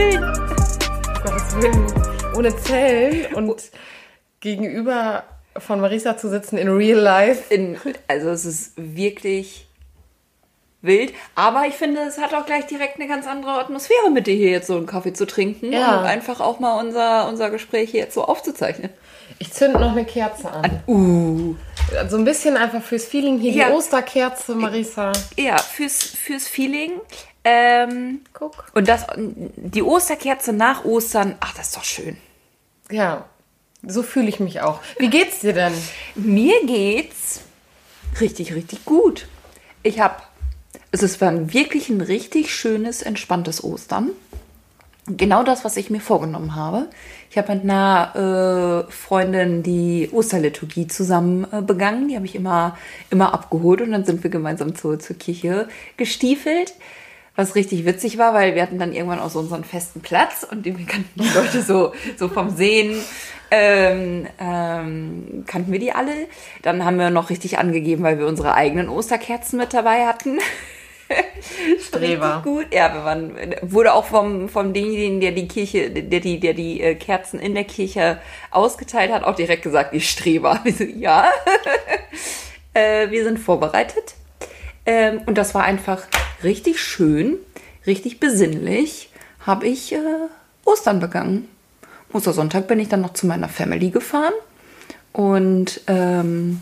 Willen. Gottes Willen. Ohne Zellen und gegenüber von Marisa zu sitzen in real life. In, also es ist wirklich wild. Aber ich finde, es hat auch gleich direkt eine ganz andere Atmosphäre, mit dir hier jetzt so einen Kaffee zu trinken Ja. und einfach auch mal unser, unser Gespräch hier jetzt so aufzuzeichnen. Ich zünd noch eine Kerze an. Uh. So ein bisschen einfach fürs Feeling. Hier Ja. die Osterkerze, Marisa. Ja, fürs, fürs Feeling. Ähm, Guck. und das, die Osterkerze nach Ostern, ach, das ist doch schön. Ja, so fühle ich mich auch. Wie geht's dir denn? Mir geht's richtig, richtig gut. Ich habe, es ist war wirklich ein richtig schönes, entspanntes Ostern. Genau das, was ich mir vorgenommen habe. Ich habe mit einer äh, Freundin die Osterliturgie zusammen äh, begangen. Die habe ich immer, immer abgeholt und dann sind wir gemeinsam zur, zur Kirche gestiefelt. Was richtig witzig war, weil wir hatten dann irgendwann auch so unseren festen Platz und die wir kannten die Leute so, so vom Sehen. Ähm, ähm, kannten wir die alle. Dann haben wir noch richtig angegeben, weil wir unsere eigenen Osterkerzen mit dabei hatten. Streber. Gut. Ja, wir waren, wurde auch vom, vom demjenigen, der die Kirche, der die, der die äh, Kerzen in der Kirche ausgeteilt hat, auch direkt gesagt, ihr Streber. Wir so, ja. äh, wir sind vorbereitet. Ähm, und das war einfach richtig schön, richtig besinnlich, habe ich äh, Ostern begangen. Ostersonntag bin ich dann noch zu meiner Family gefahren und ähm,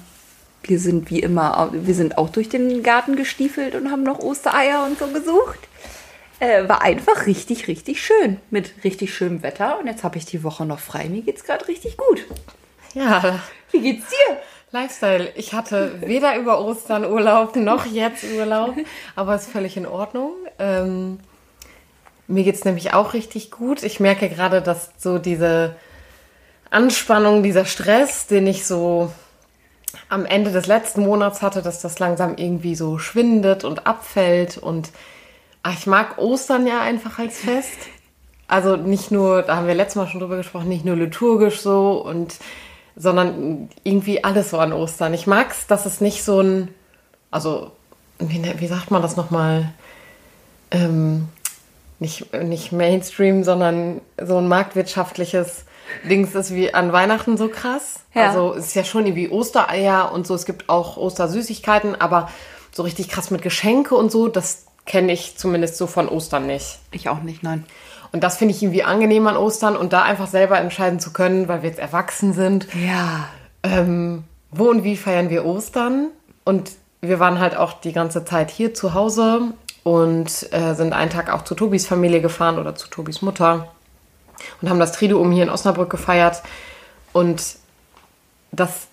wir sind wie immer, wir sind auch durch den Garten gestiefelt und haben noch Ostereier und so gesucht. Äh, war einfach richtig, richtig schön. Mit richtig schönem Wetter. Und jetzt habe ich die Woche noch frei. Mir geht's gerade richtig gut. Ja, Wie geht's dir? Lifestyle. Ich hatte weder über Ostern Urlaub noch jetzt Urlaub, aber ist völlig in Ordnung. Ähm, mir geht's nämlich auch richtig gut. Ich merke gerade, dass so diese Anspannung, dieser Stress, den ich so am Ende des letzten Monats hatte, dass das langsam irgendwie so schwindet und abfällt. Und ach, ich mag Ostern ja einfach als Fest. Also nicht nur, da haben wir letztes Mal schon drüber gesprochen, nicht nur liturgisch so und sondern irgendwie alles so an Ostern. Ich mag's, dass es nicht so ein, also wie, ne- wie sagt man das nochmal? Ähm, nicht, nicht Mainstream, sondern so ein marktwirtschaftliches Dings ist wie an Weihnachten so krass. Ja. Also es ist ja schon irgendwie Ostereier und so. Es gibt auch Ostersüßigkeiten, aber so richtig krass mit Geschenke und so, das kenne ich zumindest so von Ostern nicht. Ich auch nicht, nein. Und das finde ich irgendwie angenehm an Ostern und da einfach selber entscheiden zu können, weil wir jetzt erwachsen sind, Ja. ähm, wo und wie feiern wir Ostern. Und wir waren halt auch die ganze Zeit hier zu Hause und äh, sind einen Tag auch zu Tobis Familie gefahren oder zu Tobis Mutter und haben das Triduum hier in Osnabrück gefeiert. Und das,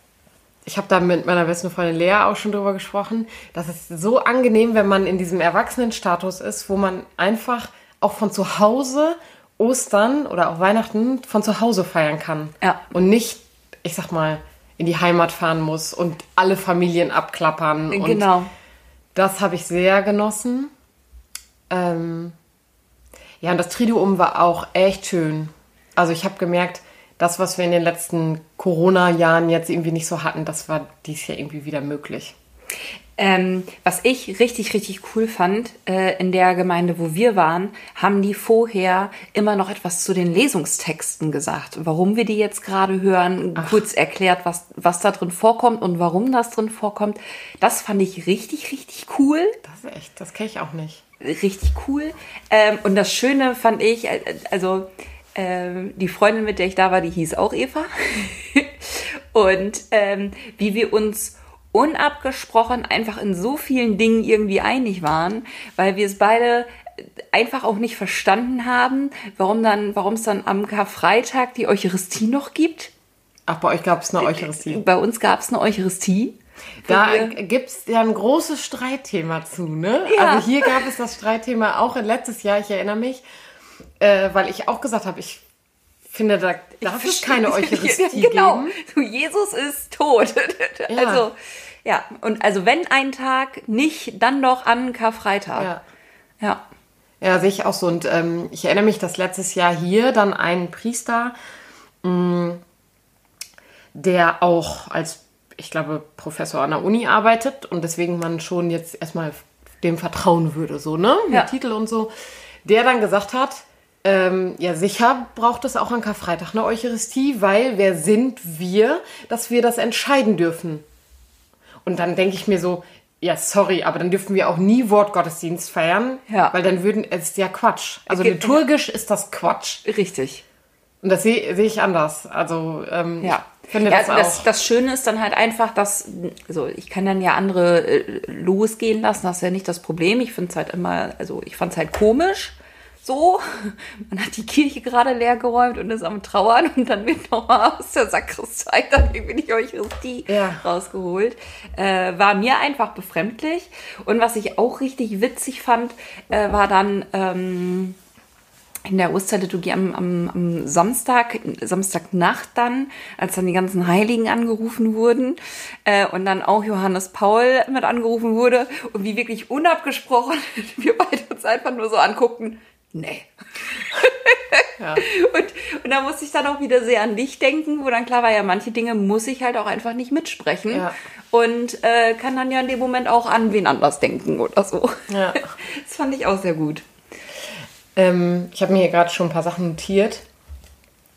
ich habe da mit meiner besten Freundin Lea auch schon drüber gesprochen, das ist so angenehm, wenn man in diesem Erwachsenenstatus ist, wo man einfach auch von zu Hause Ostern oder auch Weihnachten von zu Hause feiern kann. Ja. Und nicht, ich sag mal, in die Heimat fahren muss und alle Familien abklappern. Und Genau. das habe ich sehr genossen. Ähm, ja, und das Triduum war auch echt schön. Also ich habe gemerkt, das, was wir in den letzten Corona-Jahren jetzt irgendwie nicht so hatten, das war dies Jahr irgendwie wieder möglich. Ähm, was ich richtig, richtig cool fand, äh, in der Gemeinde, wo wir waren, haben die vorher immer noch etwas zu den Lesungstexten gesagt. Warum wir die jetzt gerade hören, kurz erklärt, was, was da drin vorkommt und warum das drin vorkommt. Das fand ich richtig, richtig cool. Das ist echt, das kenne ich auch nicht. Richtig cool. Ähm, und das Schöne fand ich, äh, also ähm, die Freundin, mit der ich da war, die hieß auch Eva. und ähm, wie wir uns unabgesprochen einfach in so vielen Dingen irgendwie einig waren, weil wir es beide einfach auch nicht verstanden haben, warum dann, warum es dann am Karfreitag die Eucharistie noch gibt. Ach, bei euch gab es eine Eucharistie. Bei uns gab es eine Eucharistie. Da gibt es ja ein großes Streitthema zu, ne? Ja. Also hier gab es das Streitthema auch letztes Jahr, ich erinnere mich, äh, weil ich auch gesagt habe, ich finde, da darf es keine Eucharistie genau. geben. So, Jesus ist tot. Ja. Also, ja. Und also wenn ein Tag, nicht dann doch an Karfreitag. Ja. Ja. Ja, sehe ich auch so. Und ähm, ich erinnere mich, dass letztes Jahr hier dann ein Priester, mh, der auch als, ich glaube, Professor an der Uni arbeitet und deswegen man schon jetzt erstmal dem vertrauen würde, so, ne? Mit Ja. Titel und so, der dann gesagt hat, Ähm, ja, sicher braucht es auch an Karfreitag eine Eucharistie, weil wer sind wir, dass wir das entscheiden dürfen? Und dann denke ich mir so, ja, sorry, aber dann dürfen wir auch nie Wortgottesdienst feiern, Ja. weil dann würden, es ist ja Quatsch. Also Ge- liturgisch ist das Quatsch. Richtig. Und das sehe sehe ich anders. Also, ähm, Ja. ich finde ja, das auch. das, das Schöne ist dann halt einfach, dass, also ich kann dann ja andere äh, losgehen lassen, das ist ja nicht das Problem. Ich finde es halt immer, also ich fand es halt komisch. So, man hat die Kirche gerade leer geräumt und ist am Trauern und dann wird nochmal aus der Sakristei dann irgendwie die Eucharistie Ja. rausgeholt. Äh, war mir einfach befremdlich. Und was ich auch richtig witzig fand, äh, war dann, ähm, in der Osterliturgie am, am, am Samstag, Samstagnacht dann, als dann die ganzen Heiligen angerufen wurden äh, und dann auch Johannes Paul mit angerufen wurde und wie wirklich unabgesprochen wir beide uns einfach nur so anguckten, nee. Ja. Und, und da musste ich dann auch wieder sehr an dich denken, wo dann klar war, ja, manche Dinge muss ich halt auch einfach nicht mitsprechen Ja. und äh, kann dann ja in dem Moment auch an wen anders denken oder so. Ja. Das fand ich auch sehr gut. Ähm, ich habe mir hier gerade schon ein paar Sachen notiert.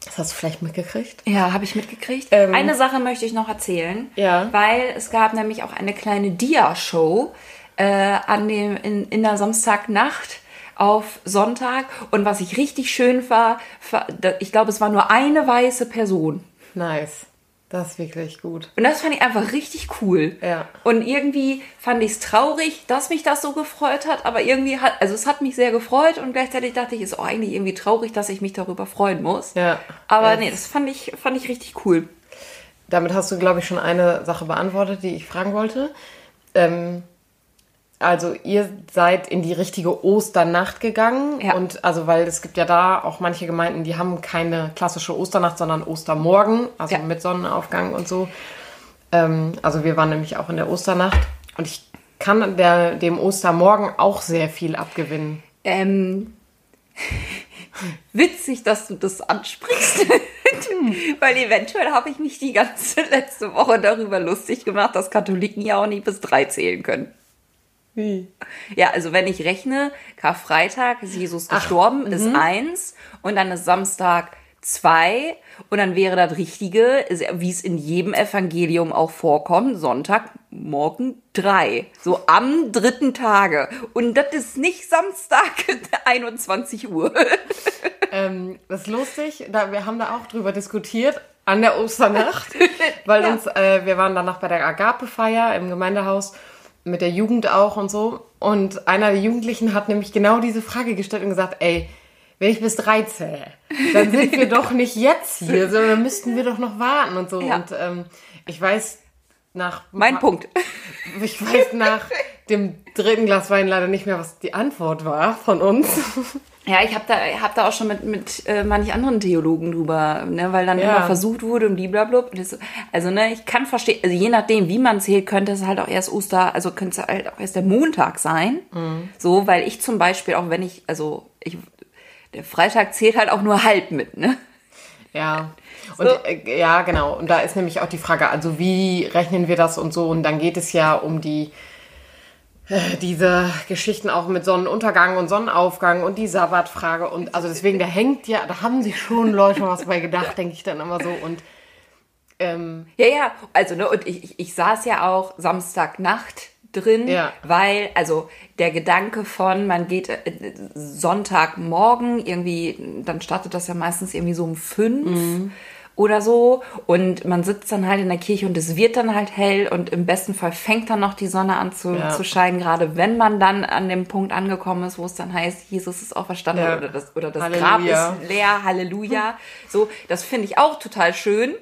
Das hast du vielleicht mitgekriegt. Ja, habe ich mitgekriegt. Ähm, eine Sache möchte ich noch erzählen. Ja. Weil es gab nämlich auch eine kleine Dia-Show äh, an dem, in, in der Samstagnacht auf Sonntag. Und was ich richtig schön war, ich glaube, es war nur eine weiße Person. Nice. Das ist wirklich gut. Und das fand ich einfach richtig cool. Ja. Und irgendwie fand ich es traurig, dass mich das so gefreut hat, aber irgendwie hat, also es hat mich sehr gefreut und gleichzeitig dachte ich, ist auch eigentlich irgendwie traurig, dass ich mich darüber freuen muss. Ja. Aber Ja. nee, das fand ich, fand ich richtig cool. Damit hast du, glaube ich, schon eine Sache beantwortet, die ich fragen wollte. Ähm, also ihr seid in die richtige Osternacht gegangen Ja. und also weil es gibt ja da auch manche Gemeinden, die haben keine klassische Osternacht, sondern Ostermorgen, also Ja. mit Sonnenaufgang und so. Ähm, also wir waren nämlich auch in der Osternacht und ich kann der, dem Ostermorgen auch sehr viel abgewinnen. Ähm, witzig, dass du das ansprichst. Weil eventuell habe ich mich die ganze letzte Woche darüber lustig gemacht, dass Katholiken ja auch nicht bis drei zählen können. Ja, also wenn ich rechne, Karfreitag ist Jesus gestorben, ist eins und dann ist Samstag zwei und dann wäre das Richtige, wie es in jedem Evangelium auch vorkommt, Sonntagmorgen drei. So am dritten Tage. Und das ist nicht Samstag 21 Uhr. Ähm, das ist lustig, da, wir haben da auch drüber diskutiert an der Osternacht, weil Ja. uns, äh, wir waren danach bei der Agape-Feier im Gemeindehaus mit der Jugend auch und so. Und einer der Jugendlichen hat nämlich genau diese Frage gestellt und gesagt, ey, wenn ich bis drei zähle, dann sind wir doch nicht jetzt hier, sondern müssten wir doch noch warten und so. Ja. Und ähm, ich weiß nach Mein Punkt. ich weiß nach dem dritten Glas Wein leider nicht mehr, was die Antwort war von uns. Ja, ich habe da, hab da auch schon mit, mit äh, manch anderen Theologen drüber, ne, weil dann Ja. immer versucht wurde und blablabla. Und das- Also, ne, ich kann verstehen, also je nachdem, wie man zählt, könnte es halt auch erst Oster, also könnte es halt auch erst der Montag sein. So, weil ich zum Beispiel, auch wenn ich, also ich, der Freitag zählt halt auch nur halb mit, ne? Ja. Und So. äh, ja, genau. Und da ist nämlich auch die Frage, also wie rechnen wir das und so? Und dann geht es ja um die äh, diese Geschichten auch mit Sonnenuntergang und Sonnenaufgang und die Sabbatfrage und also deswegen, da hängt ja, da haben sich schon Leute was bei gedacht, denke ich dann immer so und ähm, Ja, ja, also, ne, und ich, ich, ich saß ja auch Samstagnacht drin, Ja. weil, also, der Gedanke von, man geht äh, Sonntagmorgen irgendwie, dann startet das ja meistens irgendwie so um fünf Mhm. oder so und man sitzt dann halt in der Kirche und es wird dann halt hell und im besten Fall fängt dann noch die Sonne an zu, Ja. zu scheinen, gerade wenn man dann an dem Punkt angekommen ist, wo es dann heißt, Jesus ist auferstanden Ja. oder das, oder das Halleluja. Grab ist leer, Halleluja. So, das finde ich auch total schön.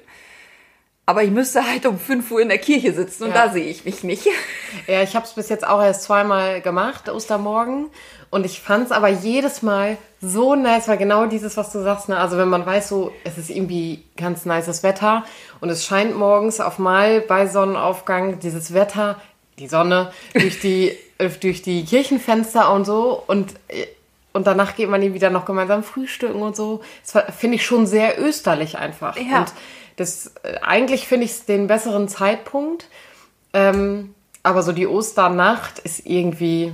Aber ich müsste halt um 5 Uhr in der Kirche sitzen und Ja. da sehe ich mich nicht. Ja, ich habe es bis jetzt auch erst zweimal gemacht, Ostermorgen. Und ich fand es aber jedes Mal so nice, weil genau dieses, was du sagst, ne? also wenn man weiß, so, es ist irgendwie ganz nices Wetter und es scheint morgens auf mal bei Sonnenaufgang dieses Wetter, die Sonne, durch die, äh, durch die Kirchenfenster und so und, äh, und danach geht man eben wieder noch gemeinsam frühstücken und so. Das finde ich schon sehr österlich einfach. Ja. Und das, äh, eigentlich finde ich es den besseren Zeitpunkt. Ähm, aber so die Osternacht ist irgendwie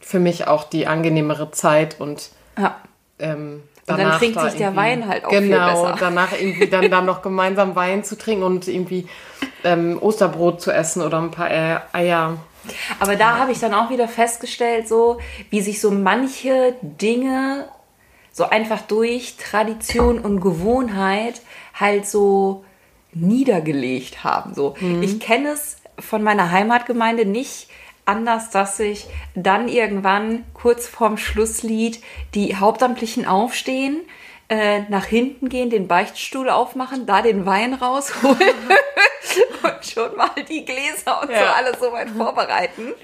für mich auch die angenehmere Zeit und Ja. ähm, Und dann trinkt da sich der Wein halt auch genau, viel besser. danach irgendwie dann, dann noch gemeinsam Wein zu trinken und irgendwie ähm, Osterbrot zu essen oder ein paar äh, Eier. Aber da habe ich dann auch wieder festgestellt, so wie sich so manche Dinge so einfach durch Tradition und Gewohnheit halt so niedergelegt haben. So, ich kenne es von meiner Heimatgemeinde nicht anders, dass sich dann irgendwann kurz vorm Schlusslied die Hauptamtlichen aufstehen, äh, nach hinten gehen, den Beichtstuhl aufmachen, da den Wein rausholen und schon mal die Gläser und so Ja. alles soweit vorbereiten.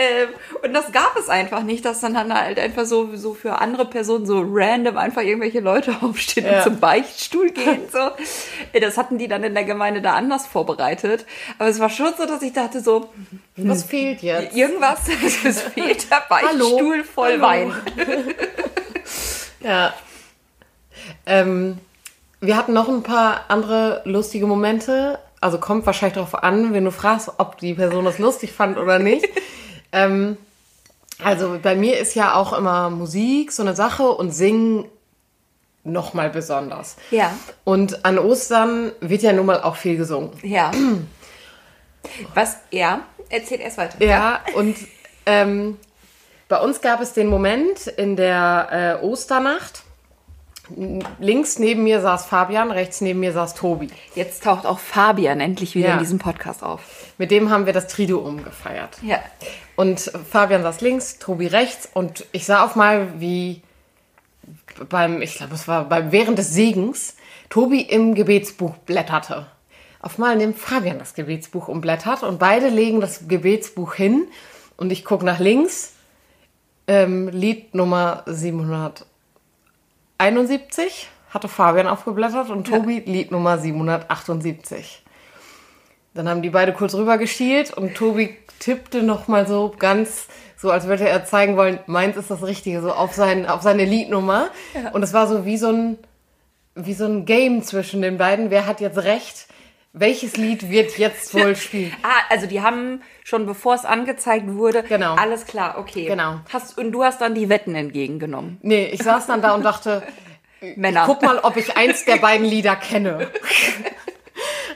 Ähm, und das gab es einfach nicht, dass dann, dann halt einfach so, so für andere Personen so random einfach irgendwelche Leute aufstehen Ja. und zum Beichtstuhl gehen. So. Äh, Das hatten die dann in der Gemeinde da anders vorbereitet. Aber es war schon so, dass ich dachte so, Was fehlt jetzt? irgendwas, es fehlt der Beichtstuhl voll Hallo. Wein. Ja. Ähm, wir hatten noch ein paar andere lustige Momente. Also kommt wahrscheinlich darauf an, wenn du fragst, ob die Person das lustig fand oder nicht. Ähm, also bei mir ist ja auch immer Musik so eine Sache und Singen noch mal besonders. Ja, Und an Ostern wird ja nun mal auch viel gesungen. ja. Was, ja, erzähl erst weiter. Ja, und ähm, bei uns gab es den Moment in der äh, Osternacht. Links neben mir saß Fabian, rechts neben mir saß Tobi. Jetzt taucht auch Fabian endlich wieder Ja. in diesem Podcast auf. Mit dem haben wir das Triduum gefeiert. Ja. Und Fabian saß links, Tobi rechts. Und ich sah auf mal, wie beim, ich glaube, es war beim während des Segens, Tobi im Gebetsbuch blätterte. Auf mal nimmt Fabian das Gebetsbuch und blättert. Und beide legen das Gebetsbuch hin. Und ich gucke nach links, ähm, Lied Nummer 771 hatte Fabian aufgeblättert und Tobi Lied Nummer 778. Dann haben die beide kurz rüber geschielt und Tobi tippte noch mal so ganz, so als würde er zeigen wollen, meins ist das Richtige, so auf, sein, auf seine Liednummer. Und es war so wie so ein, wie so ein Game zwischen den beiden. Wer hat jetzt recht? Welches Lied wird jetzt wohl spielen? Ah, also die haben schon bevor es angezeigt wurde, Genau. alles klar, okay. Genau. Hast, und du hast dann die Wetten entgegengenommen. Nee, ich saß dann da und dachte, Männer. guck mal, ob ich eins der beiden Lieder kenne.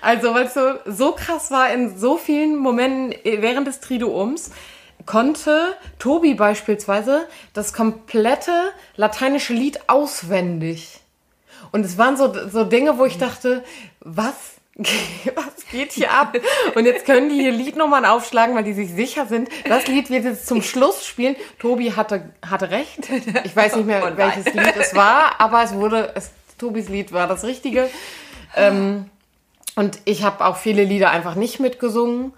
Also, weil es so, so krass war in so vielen Momenten während des Triduums, konnte Tobi beispielsweise das komplette lateinische Lied auswendig. Und es waren so, so Dinge, wo ich dachte, was, was geht hier ab? Und jetzt können die hier Liednummern aufschlagen, weil die sich sicher sind. Das Lied wird jetzt zum Schluss spielen. Tobi hatte, hatte recht. Ich weiß nicht mehr, welches Lied es war, aber es wurde, es, Tobis Lied war das Richtige. Ähm, und ich habe auch viele Lieder einfach nicht mitgesungen.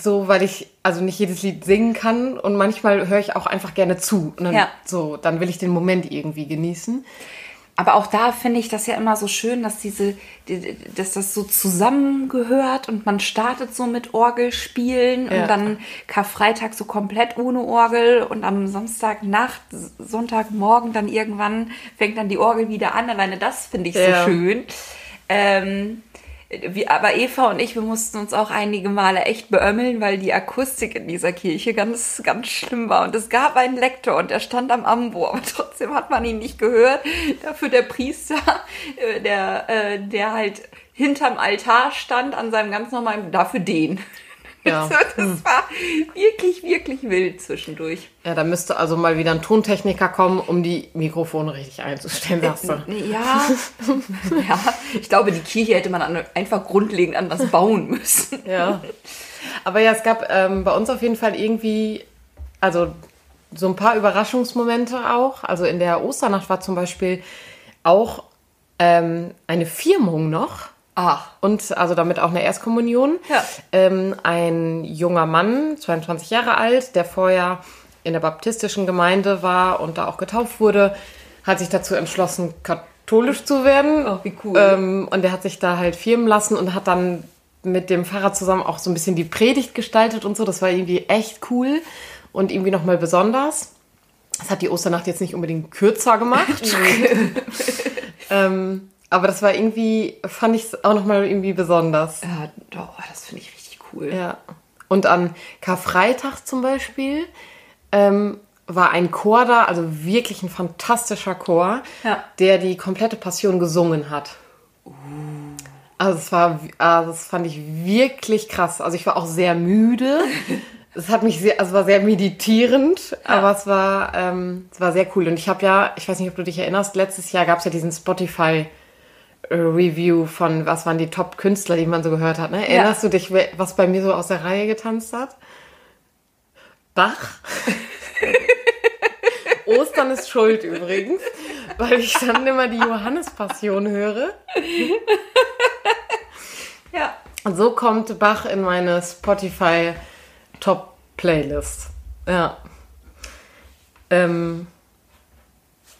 So, weil ich also nicht jedes Lied singen kann und manchmal höre ich auch einfach gerne zu. Und dann, Ja. so, dann will ich den Moment irgendwie genießen. Aber auch da finde ich das ja immer so schön, dass diese, die- dass das so zusammengehört und man startet so mit Orgelspielen Ja. und dann Karfreitag so komplett ohne Orgel und am Samstagnacht, Sonntagmorgen dann irgendwann fängt dann die Orgel wieder an. Alleine das finde ich Ja. so schön. Ähm, wir, aber Eva und ich, wir mussten uns auch einige Male echt beömmeln, weil die Akustik in dieser Kirche ganz, ganz schlimm war. Und es gab einen Lektor und der stand am Ambo, aber trotzdem hat man ihn nicht gehört. Dafür der Priester, äh, der, äh, der halt hinterm Altar stand an seinem ganz normalen, dafür den. Ja. Also, das war wirklich, wirklich wild zwischendurch. Ja, da müsste also mal wieder ein Tontechniker kommen, um die Mikrofone richtig einzustellen, sagst du. Ja, ja, ich glaube, die Kirche hätte man an- einfach grundlegend anders bauen müssen. Ja. Aber ja, es gab ähm, bei uns auf jeden Fall irgendwie, also so ein paar Überraschungsmomente auch. Also in der Osternacht war zum Beispiel auch ähm, eine Firmung noch. Ach, Und also damit auch eine Erstkommunion. Ja. Ähm, ein junger Mann, 22 Jahre alt, der vorher in der baptistischen Gemeinde war und da auch getauft wurde, hat sich dazu entschlossen, katholisch zu werden. Oh, wie cool. Ähm, und der hat sich da halt firmen lassen und hat dann mit dem Pfarrer zusammen auch so ein bisschen die Predigt gestaltet und so. Das war irgendwie echt cool und irgendwie nochmal besonders. Das hat die Osternacht jetzt nicht unbedingt kürzer gemacht. ähm, aber das war irgendwie, fand ich auch nochmal irgendwie besonders. ja, doch, das finde ich richtig cool. Ja. Und an Karfreitag zum Beispiel ähm, war ein Chor da, also wirklich ein fantastischer Chor, Ja. der die komplette Passion gesungen hat. Also es war, also das fand ich wirklich krass. Also ich war auch sehr müde. Es hat mich sehr, also es war sehr meditierend, aber es war, ähm, es war sehr cool. Und ich habe ja, ich weiß nicht, ob du dich erinnerst, letztes Jahr gab es ja diesen Spotify Review von, was waren die Top-Künstler, die man so gehört hat. Ne? Erinnerst du dich, was bei mir so aus der Reihe getanzt hat? Bach. Ostern ist schuld übrigens, weil ich dann immer die Johannespassion höre. Ja. Und so kommt Bach in meine Spotify Top Playlist. Ja. Ähm,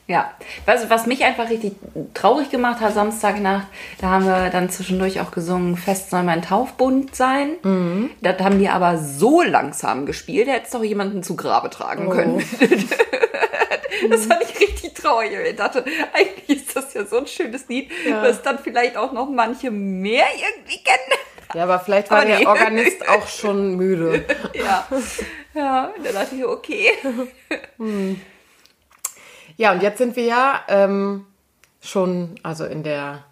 Ja, was, was mich einfach richtig traurig gemacht hat, Samstagnacht, da haben wir dann zwischendurch auch gesungen, Fest soll mein Taufbund sein. Mhm. Das haben die aber so langsam gespielt, da hätte es doch jemanden zu Grabe tragen Oh. können. das fand ich richtig traurig. Ich dachte, eigentlich ist das ja so ein schönes Lied, Ja. was dann vielleicht auch noch manche mehr irgendwie kennen. ja, aber vielleicht war Aber nee. der Organist auch schon müde. Ja, ja, da dachte ich, okay. Ja, und jetzt sind wir ja ähm, schon, also in der,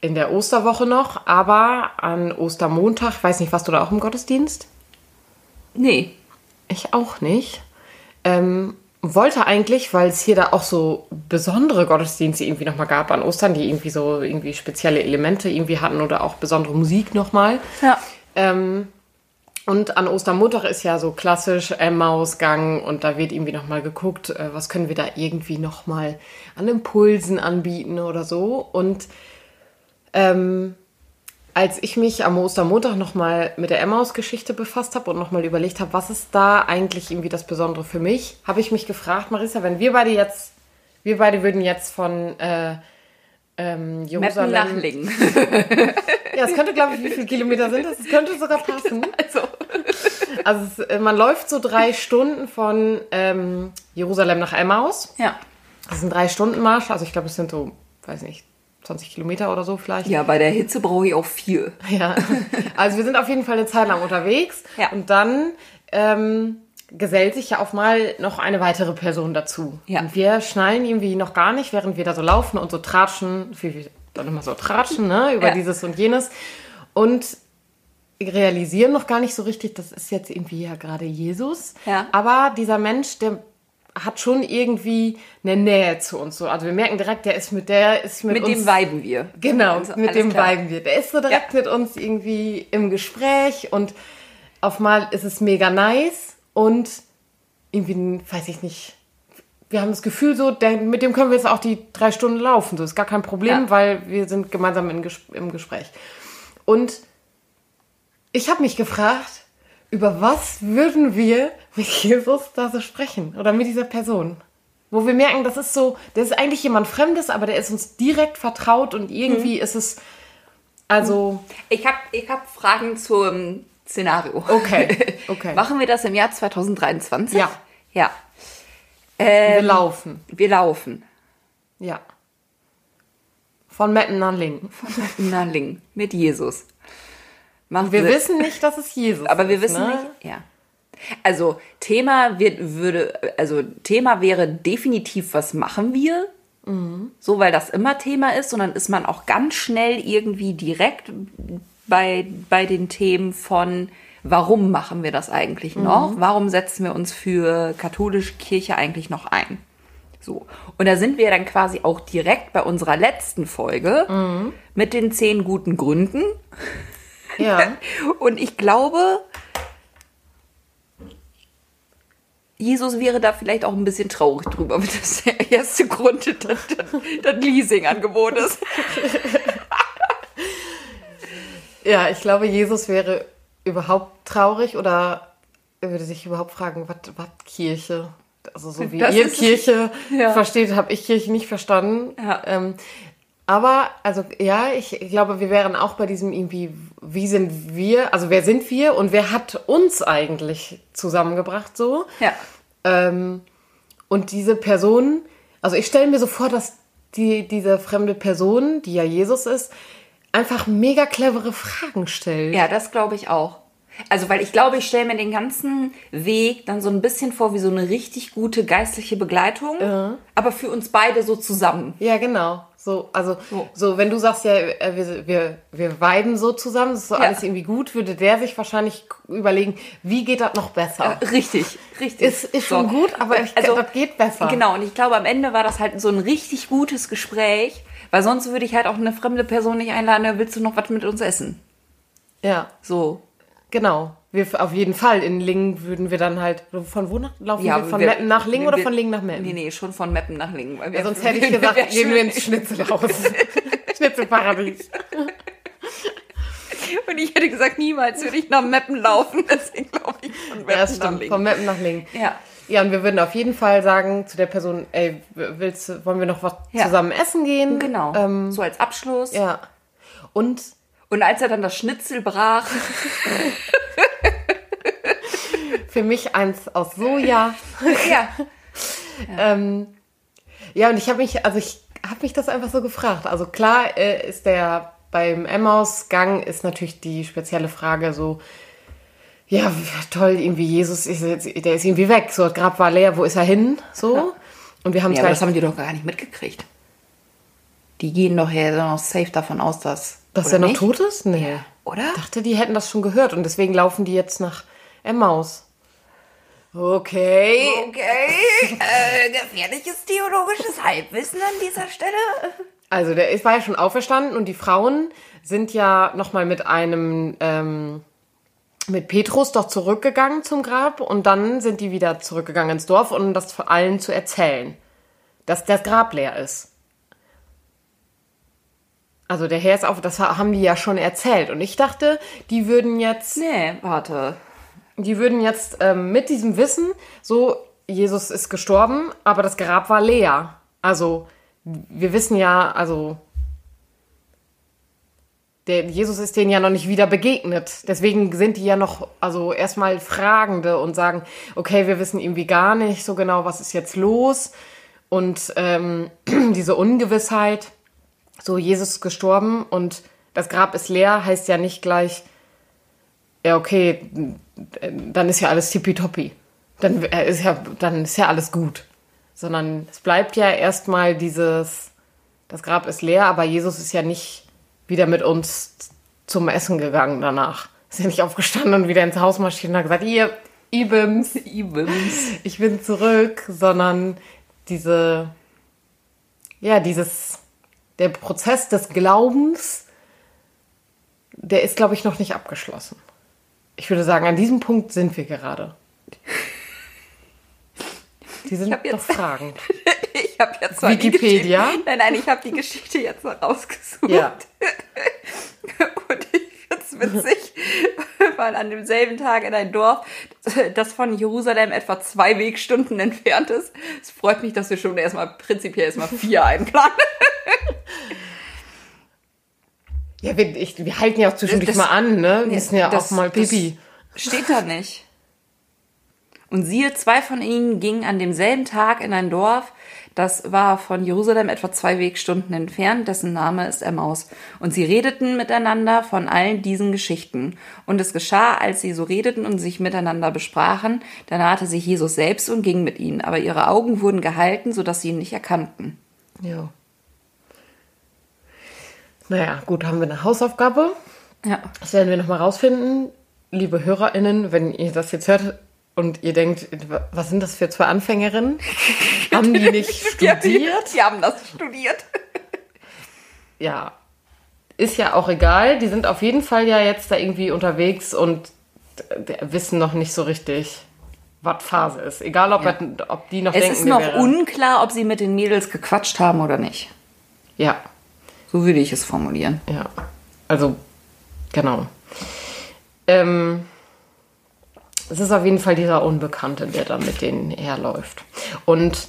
in der Osterwoche noch, aber an Ostermontag, ich weiß nicht, warst du da auch im Gottesdienst? Nee, Ich auch nicht. Ähm, wollte eigentlich, weil es hier da auch so besondere Gottesdienste irgendwie nochmal gab an Ostern, die irgendwie so irgendwie spezielle Elemente irgendwie hatten oder auch besondere Musik nochmal. Ja. Ähm, und an Ostermontag ist ja so klassisch Emmausgang und da wird irgendwie nochmal geguckt, äh, was können wir da irgendwie nochmal an Impulsen anbieten oder so. Und ähm, als ich mich am Ostermontag nochmal mit der Emmaus-Geschichte befasst habe und nochmal überlegt habe, was ist da eigentlich irgendwie das Besondere für mich, habe ich mich gefragt, Marisa, wenn wir beide jetzt, wir beide würden jetzt von äh, ähm, Jerusalem... Ja, es könnte, glaube ich, wie viele Kilometer sind das? Es könnte sogar passen. Also, Also es, äh, man läuft so drei Stunden von ähm, Jerusalem nach Emmaus. ja. Das ist ein drei Stunden Marsch. Also ich glaube, es sind so, weiß nicht, 20 Kilometer oder so vielleicht. Ja, bei der Hitze brauche ich auch viel. Ja. Also wir sind auf jeden Fall eine Zeit lang unterwegs. Ja. Und dann ähm, gesellt sich ja auf mal noch eine weitere Person dazu. Ja. Und wir schnallen irgendwie noch gar nicht, während wir da so laufen und so tratschen, wie wir dann immer so tratschen, ne, über Ja. dieses und jenes. Und realisieren noch gar nicht so richtig, das ist jetzt irgendwie ja gerade Jesus. Ja. Aber dieser Mensch, der hat schon irgendwie eine Nähe zu uns. So. Also wir merken direkt, der ist mit der ist mit, Mit uns dem weiben wir. Genau, Also, mit dem klar. viben wir. Der ist so direkt Ja. mit uns irgendwie im Gespräch und auf mal ist es mega nice und irgendwie, weiß ich nicht, wir haben das Gefühl so, der, mit dem können wir jetzt auch die drei Stunden laufen. So ist gar kein Problem, Ja. weil wir sind gemeinsam in, im Gespräch. Und ich habe mich gefragt, über was würden wir mit Jesus da so sprechen oder mit dieser Person? Wo wir merken, das ist so, das ist eigentlich jemand Fremdes, aber der ist uns direkt vertraut und irgendwie ist es, also, Ich habe ich hab Fragen zum Szenario. Okay, okay. Machen wir das im Jahr 2023? Ja. Ja. wir Ähm, laufen. wir laufen. Ja. Von Metten nach Lingen. Na, Ling. Mit Jesus. Machen Wir wissen nicht, dass es Jesus aber wir ist. wissen ne? nicht, ja. Also Thema wird, würde, also Thema wäre definitiv, was machen wir? Mhm. So, weil das immer Thema ist und dann ist man auch ganz schnell irgendwie direkt bei, bei den Themen von, warum machen wir das eigentlich Mhm. noch? Warum setzen wir uns für katholische Kirche eigentlich noch ein? So. Und da sind wir dann quasi auch direkt bei unserer letzten Folge Mhm. mit den zehn guten Gründen. Ja. Und ich glaube, Jesus wäre da vielleicht auch ein bisschen traurig drüber, wenn das der erste Grund das, das, Leasingangebot ist. Ja, ich glaube, Jesus wäre überhaupt traurig oder er würde sich überhaupt fragen, was Kirche? Also so wie Das ihr Kirche Ja. versteht, habe ich Kirche nicht verstanden. Ja. Ähm, aber, also ja, ich glaube, wir wären auch bei diesem irgendwie, wie sind wir, also wer sind wir und wer hat uns eigentlich zusammengebracht so? Ja. Ähm, und diese Person, also ich stelle mir so vor, dass die, diese fremde Person, die ja Jesus ist, einfach mega clevere Fragen stellt. Ja, das glaube ich auch. Also, weil ich glaube, ich stelle mir den ganzen Weg dann so ein bisschen vor wie so eine richtig gute geistliche Begleitung, aber für uns beide so zusammen. Ja, genau. So, also, So. so, wenn du sagst, ja, äh, wir, wir, wir viben so zusammen, das ist so Ja. alles irgendwie gut, würde der sich wahrscheinlich überlegen, wie geht das noch besser? Äh, Richtig, richtig. Ist, ist schon So. gut, aber ich, Also, das geht besser. Genau, und ich glaube, am Ende war das halt so ein richtig gutes Gespräch, weil sonst würde ich halt auch eine fremde Person nicht einladen, "Ja, willst du noch was mit uns essen? Ja, So. genau. Wir, auf jeden Fall. In Lingen würden wir dann halt, von wo nach, laufen wir? Von wir- Meppen nach Lingen oder wir- von Lingen nach Meppen? Nee, nee, schon von Meppen nach Lingen. Weil Ja, sonst hätte ich gesagt, gehen wir ins Schnitzelhaus. Schnitzelparadies. Und ich hätte gesagt, niemals würde ich nach Meppen laufen. Deswegen glaube ich von Meppen Ja, das nach stimmt. Lingen. Von Meppen nach Lingen. Ja. Ja, und wir würden auf jeden Fall sagen zu der Person, ey, willst, wollen wir noch was Ja. zusammen essen gehen? Genau. Ähm, so als Abschluss. ja. Und Und als er dann das Schnitzel brach, für mich eins aus Soja. ja, Ähm, ja, und ich habe mich, also ich habe mich das einfach so gefragt. Also klar äh, ist der beim Emmaus-Gang ist natürlich die spezielle Frage so, ja, toll, irgendwie Jesus ist jetzt, der ist irgendwie weg. So, das Grab war leer, wo ist er hin? So. Und wir haben ja, aber das haben die doch gar nicht mitgekriegt. Die gehen doch ja noch safe davon aus, dass. dass er noch nicht? tot ist? Nee. Oder? Ich dachte, die hätten das schon gehört und deswegen laufen die jetzt nach Emmaus. Okay. Okay, äh, gefährliches theologisches Halbwissen an dieser Stelle. Also der ist, war ja schon auferstanden und die Frauen sind ja nochmal mit einem, ähm, mit Petrus doch zurückgegangen zum Grab und dann sind die wieder zurückgegangen ins Dorf, um das vor allen zu erzählen, dass das Grab leer ist. Also der Herr ist auf, das haben die ja schon erzählt und ich dachte, die würden jetzt Nee, warte. Die würden jetzt ähm, mit diesem Wissen, so, Jesus ist gestorben, aber das Grab war leer. Also, wir wissen ja, also, der Jesus ist denen ja noch nicht wieder begegnet. Deswegen sind die ja noch, also erstmal Fragende und sagen, okay, wir wissen irgendwie gar nicht so genau, was ist jetzt los. Und ähm, diese Ungewissheit, so, Jesus ist gestorben und das Grab ist leer, heißt ja nicht gleich, ja, okay, dann ist ja alles tippitoppi. Dann äh, ist ja, dann ist ja alles gut. Sondern es bleibt ja erstmal dieses, das Grab ist leer, aber Jesus ist ja nicht wieder mit uns zum Essen gegangen danach. Ist ja nicht aufgestanden und wieder ins Haus marschiert und hat gesagt, ihr, Ibims, Ibims. ich bin zurück, sondern diese, ja, dieses, der Prozess des Glaubens, der ist, glaube ich, noch nicht abgeschlossen. Ich würde sagen, an diesem Punkt sind wir gerade. Die sind doch jetzt- fragend. Ich habe jetzt mal Wikipedia? Nein, nein, ich habe die Geschichte jetzt mal rausgesucht. Ja. Und ich find's witzig, weil an demselben Tag in ein Dorf, das von Jerusalem etwa zwei Wegstunden entfernt ist. Es freut mich, dass wir schon erstmal prinzipiell erstmal vier einplanen. Ja, wir, ich, wir halten ja auch zwischendurch Das- mal an, ne? Wir müssen ja das- auch mal Pipi. Steht da nicht. Und siehe, zwei von ihnen gingen an demselben Tag in ein Dorf, das war von Jerusalem etwa zwei Wegstunden entfernt, dessen Name ist Emmaus. Und sie redeten miteinander von allen diesen Geschichten. Und es geschah, als sie so redeten und sich miteinander besprachen, da nahte sich Jesus selbst und ging mit ihnen. Aber ihre Augen wurden gehalten, sodass sie ihn nicht erkannten. Ja. Naja, gut, haben wir eine Hausaufgabe. Ja. Das werden wir nochmal rausfinden. Liebe HörerInnen, wenn ihr das jetzt hört und ihr denkt, was sind das für zwei Anfängerinnen? haben die nicht studiert? Die haben das studiert. Ja. Ist ja auch egal. Die sind auf jeden Fall ja jetzt da irgendwie unterwegs und wissen noch nicht so richtig, was Phase ist. Egal, ob, Ja. ob die noch Es denken, ist wir noch unklar, ob sie mit den Mädels gequatscht haben oder nicht. Ja, So würde ich es formulieren. Ja, also genau. Ähm, es ist auf jeden Fall dieser Unbekannte, der da mit denen herläuft. Und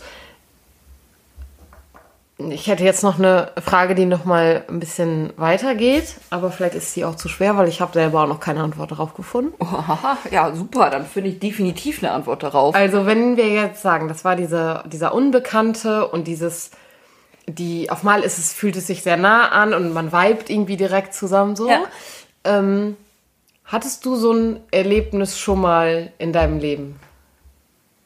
ich hätte jetzt noch eine Frage, die noch mal ein bisschen weitergeht, aber vielleicht ist sie auch zu schwer, weil ich habe selber auch noch keine Antwort darauf gefunden. Oha, ja, super, dann finde ich definitiv eine Antwort darauf. Also wenn wir jetzt sagen, das war diese, dieser Unbekannte und dieses, die, auf mal ist es, fühlt es sich sehr nah an und man vibet irgendwie direkt zusammen so. Ja. Ähm, Hattest du so ein Erlebnis schon mal in deinem Leben?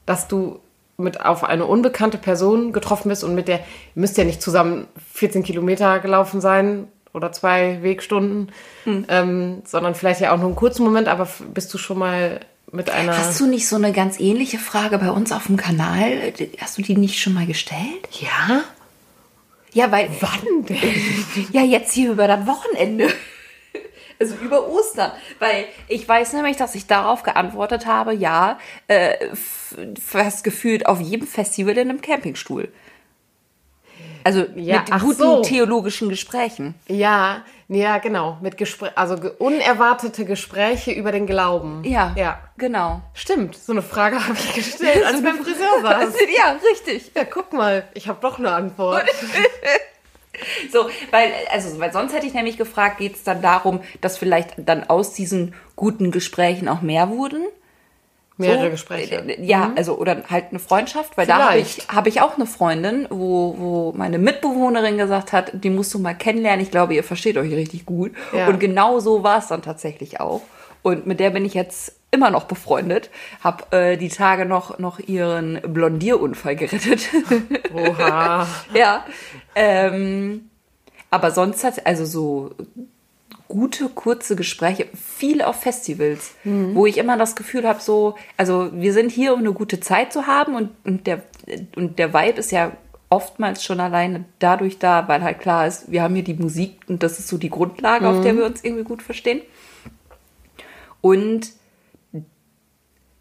Dass du mit auf eine unbekannte Person getroffen bist und mit der, ihr müsst ja nicht zusammen 14 Kilometer gelaufen sein oder zwei Wegstunden, Hm. ähm, sondern vielleicht ja auch nur einen kurzen Moment, aber bist du schon mal mit einer. Hast du nicht so eine ganz ähnliche Frage bei uns auf dem Kanal? Hast du die nicht schon mal gestellt? ja? Ja, weil. Wann denn? Ja, jetzt hier über das Wochenende. Also über Ostern. Weil ich weiß nämlich, dass ich darauf geantwortet habe, ja, äh, fast gefühlt auf jedem Festival in einem Campingstuhl. Also Ja, mit guten so. theologischen Gesprächen. Ja, ja, genau. Mit Gespr also ge unerwartete Gespräche über den Glauben. Ja, Ja. genau. Stimmt, so eine Frage habe ich gestellt, als ich beim Friseur saß. ja, richtig. Ja, guck mal, ich habe doch eine Antwort. So, weil, also, weil sonst hätte ich nämlich gefragt, geht es dann darum, dass vielleicht dann aus diesen guten Gesprächen auch mehr wurden? Mehrere So, Gespräche. äh, Ja, also oder halt eine Freundschaft, weil da habe ich, Vielleicht. hab ich auch eine Freundin, wo, wo meine Mitbewohnerin gesagt hat, die musst du mal kennenlernen. Ich glaube, ihr versteht euch richtig gut. Ja. Und genau so war es dann tatsächlich auch. Und mit der bin ich jetzt immer noch befreundet. Hab äh, die Tage noch, noch ihren Blondierunfall gerettet. Oha. ja. Ähm, aber sonst hat, also so gute, kurze Gespräche, viel auf Festivals, wo ich immer das Gefühl habe, so, also wir sind hier, um eine gute Zeit zu haben und, und, der, und der Vibe ist ja oftmals schon alleine dadurch da, weil halt klar ist, wir haben hier die Musik und das ist so die Grundlage, auf der wir uns irgendwie gut verstehen. Und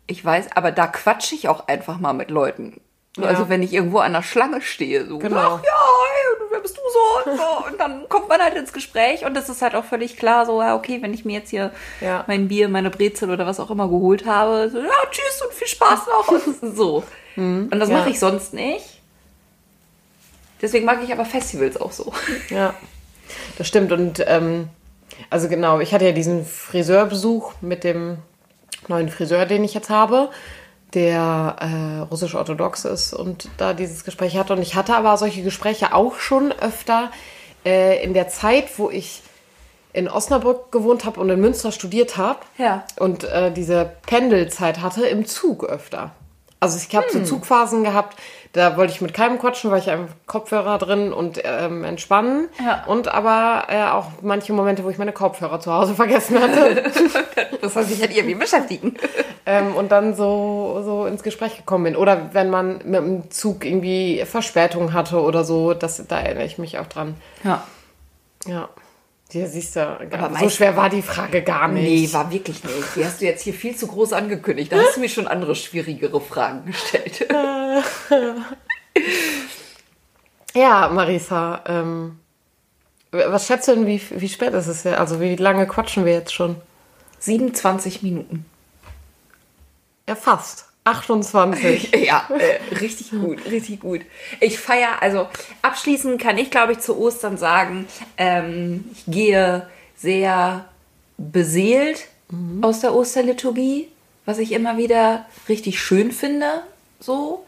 ich weiß, aber da quatsche ich auch einfach mal mit Leuten. Ja. Also wenn ich irgendwo an der Schlange stehe, so, Genau. ach ja, bist du so? Und, so? und dann kommt man halt ins Gespräch und das ist halt auch völlig klar, so, ja, okay, wenn ich mir jetzt hier Ja. mein Bier, meine Brezel oder was auch immer geholt habe, so, ja, tschüss und viel Spaß noch und so. Und das Ja. mache ich sonst nicht. Deswegen mag ich aber Festivals auch so. Ja, das stimmt. Und ähm, also genau, ich hatte ja diesen Friseurbesuch mit dem neuen Friseur, den ich jetzt habe, der äh, russisch-orthodox ist und da dieses Gespräch hatte. Und ich hatte aber solche Gespräche auch schon öfter äh, in der Zeit, wo ich in Osnabrück gewohnt habe und in Münster studiert habe. Ja. Und äh, diese Pendelzeit hatte im Zug öfter. Also ich habe so Zugphasen gehabt, da wollte ich mit keinem quatschen, weil ich einfach Kopfhörer drin und ähm, entspannen. Ja. Und aber äh, auch manche Momente, wo ich meine Kopfhörer zu Hause vergessen hatte. Das soll sich halt irgendwie beschäftigen. ähm, und dann so, so ins Gespräch gekommen bin. Oder wenn man mit dem Zug irgendwie Verspätung hatte oder so, das, da erinnere ich mich auch dran. Ja. Ja. Ja, siehst du, Aber so schwer war die Frage gar nicht. Nee, war wirklich nicht. Die hast du jetzt hier viel zu groß angekündigt. Da hast du mir schon andere schwierigere Fragen gestellt. Ja, Marisa, ähm, was schätzt du denn, wie, wie spät ist es ja? Also wie lange quatschen wir jetzt schon? 27 Minuten. Ja, fast. 28. Ja, äh, richtig gut, richtig gut. Ich feiere, also abschließend kann ich, glaube ich, zu Ostern sagen, ähm, ich gehe sehr beseelt aus der Osterliturgie, was ich immer wieder richtig schön finde, so.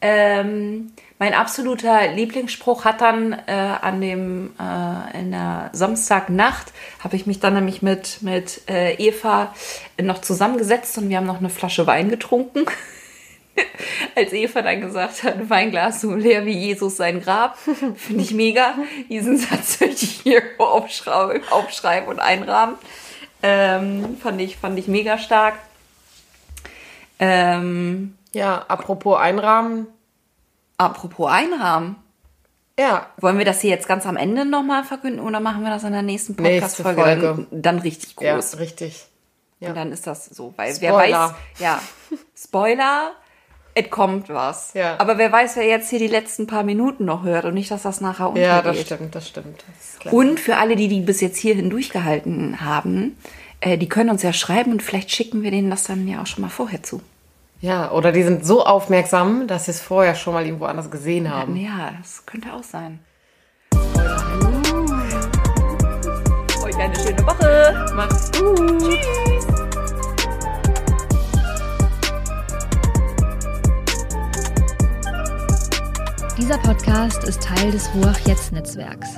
Ähm, mein absoluter Lieblingsspruch hat dann äh, an dem äh, in der Samstagnacht habe ich mich dann nämlich mit mit äh, Eva noch zusammengesetzt und wir haben noch eine Flasche Wein getrunken. Als Eva dann gesagt hat, Weinglas so leer wie Jesus sein Grab, finde ich mega. Diesen Satz möchte ich hier aufschreiben, aufschreiben und einrahmen. Ähm, fand ich fand ich mega stark. Ähm, ja, apropos Einrahmen. Apropos Einrahmen. Ja, Wollen wir das hier jetzt ganz am Ende nochmal verkünden oder machen wir das in der nächsten Nächste Podcast-Folge? Folge. Dann, dann richtig ja, groß. richtig. Ja. Und dann ist das so. Weil wer Spoiler. weiß, ja, Spoiler, es kommt was. Ja. Aber wer weiß, wer jetzt hier die letzten paar Minuten noch hört und nicht, dass das nachher untergeht. Ja, das stimmt, das stimmt. Das. Und für alle, die, die bis jetzt hierhin durchgehalten haben, äh, die können uns ja schreiben und vielleicht schicken wir denen das dann ja auch schon mal vorher zu. Ja, oder die sind so aufmerksam, dass sie es vorher schon mal irgendwo anders gesehen haben. Ja, das könnte auch sein. Euch eine schöne Woche. Macht's gut. Tschüss. Dieser Podcast ist Teil des Ruach Jetzt Netzwerks.